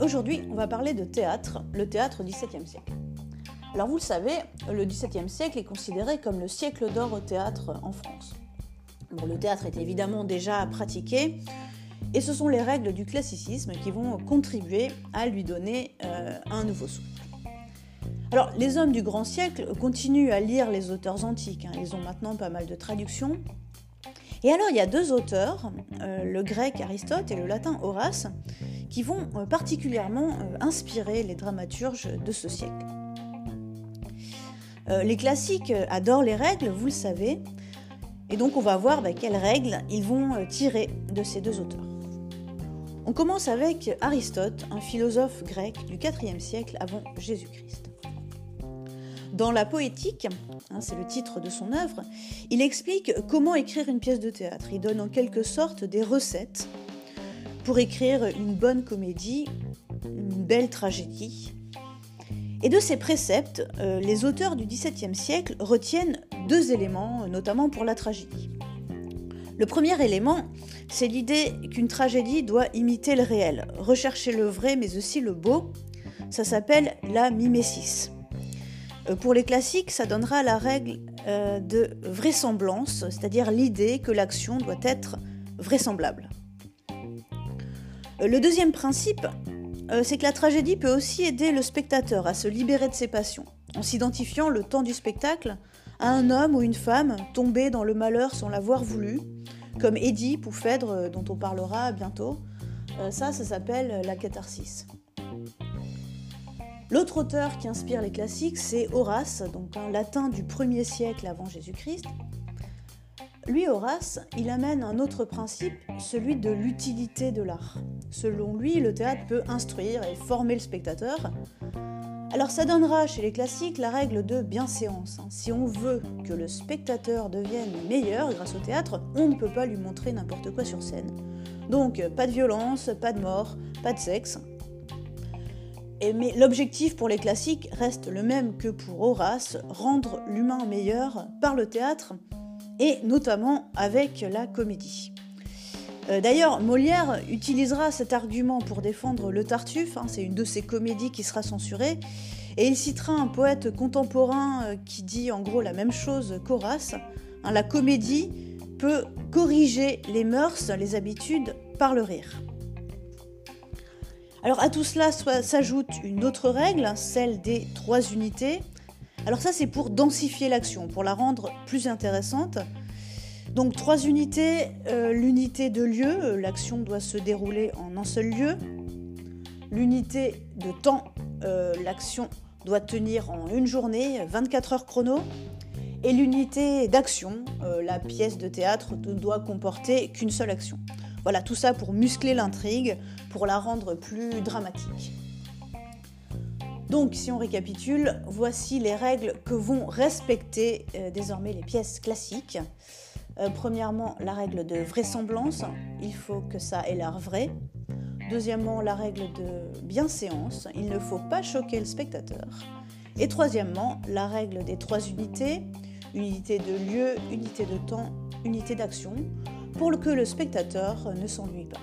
Aujourd'hui, on va parler de théâtre, le théâtre au XVIIe siècle. Alors vous le savez, le XVIIe siècle est considéré comme le siècle d'or au théâtre en France. Bon, le théâtre est évidemment déjà pratiqué, et ce sont les règles du classicisme qui vont contribuer à lui donner euh, un nouveau souffle. Alors, les hommes du grand siècle continuent à lire les auteurs antiques. Hein. Ils ont maintenant pas mal de traductions. Et alors, il y a deux auteurs, euh, le grec Aristote et le latin Horace, qui vont euh, particulièrement inspirer les dramaturges de ce siècle. les classiques adorent les règles, vous le savez, et donc on va voir bah, quelles règles ils vont tirer de ces deux auteurs. On commence avec Aristote, un philosophe grec du IVe siècle avant Jésus-Christ. Dans la poétique, hein, c'est le titre de son œuvre, il explique comment écrire une pièce de théâtre. Il donne en quelque sorte des recettes pour écrire une bonne comédie, une belle tragédie. Et de ces préceptes, euh, les auteurs du XVIIe siècle retiennent deux éléments, notamment pour la tragédie. Le premier élément, c'est l'idée qu'une tragédie doit imiter le réel, rechercher le vrai mais aussi le beau. Ça s'appelle la mimésis. Euh, pour les classiques, ça donnera la règle euh, de vraisemblance, c'est-à-dire l'idée que l'action doit être vraisemblable. Euh, le deuxième principe, c'est que la tragédie peut aussi aider le spectateur à se libérer de ses passions, en s'identifiant le temps du spectacle à un homme ou une femme tombé dans le malheur sans l'avoir voulu, comme Édipe ou Phèdre euh, dont on parlera bientôt. Euh, ça, ça s'appelle la catharsis. L'autre auteur qui inspire les classiques, c'est Horace, donc un latin du 1er siècle avant Jésus-Christ. Lui, Horace, il amène un autre principe, celui de l'utilité de l'art. Selon lui, le théâtre peut instruire et former le spectateur, alors ça donnera chez les classiques la règle de bienséance. Hein. Si on veut que le spectateur devienne meilleur grâce au théâtre, on ne peut pas lui montrer n'importe quoi sur scène. Donc pas de violence, pas de mort, pas de sexe. mais l'objectif pour les classiques reste le même que pour Horace, rendre l'humain meilleur par le théâtre et notamment avec la comédie. Euh, d'ailleurs, Molière utilisera cet argument pour défendre Le Tartuffe, hein, c'est une de ses comédies qui sera censurée, et il citera un poète contemporain euh, qui dit en gros la même chose qu'Horace. Hein, la comédie peut corriger les mœurs, les habitudes par le rire. Alors à tout cela s'ajoute une autre règle, hein, celle des trois unités. Alors ça c'est pour densifier l'action, pour la rendre plus intéressante. Donc trois unités, euh, l'unité de lieu, euh, l'action doit se dérouler en un seul lieu. L'unité de temps, euh, l'action doit tenir en une journée, 24 heures chrono. Et l'unité d'action, la pièce de théâtre ne doit comporter qu'une seule action. Voilà, tout ça pour muscler l'intrigue, pour la rendre plus dramatique. Donc, si on récapitule, voici les règles que vont respecter désormais les pièces classiques. Euh, premièrement, la règle de vraisemblance, il faut que ça ait l'air vrai. Deuxièmement, la règle de bienséance, il ne faut pas choquer le spectateur. Et troisièmement, la règle des trois unités, unité de lieu, unité de temps, unité d'action, pour que le spectateur ne s'ennuie pas.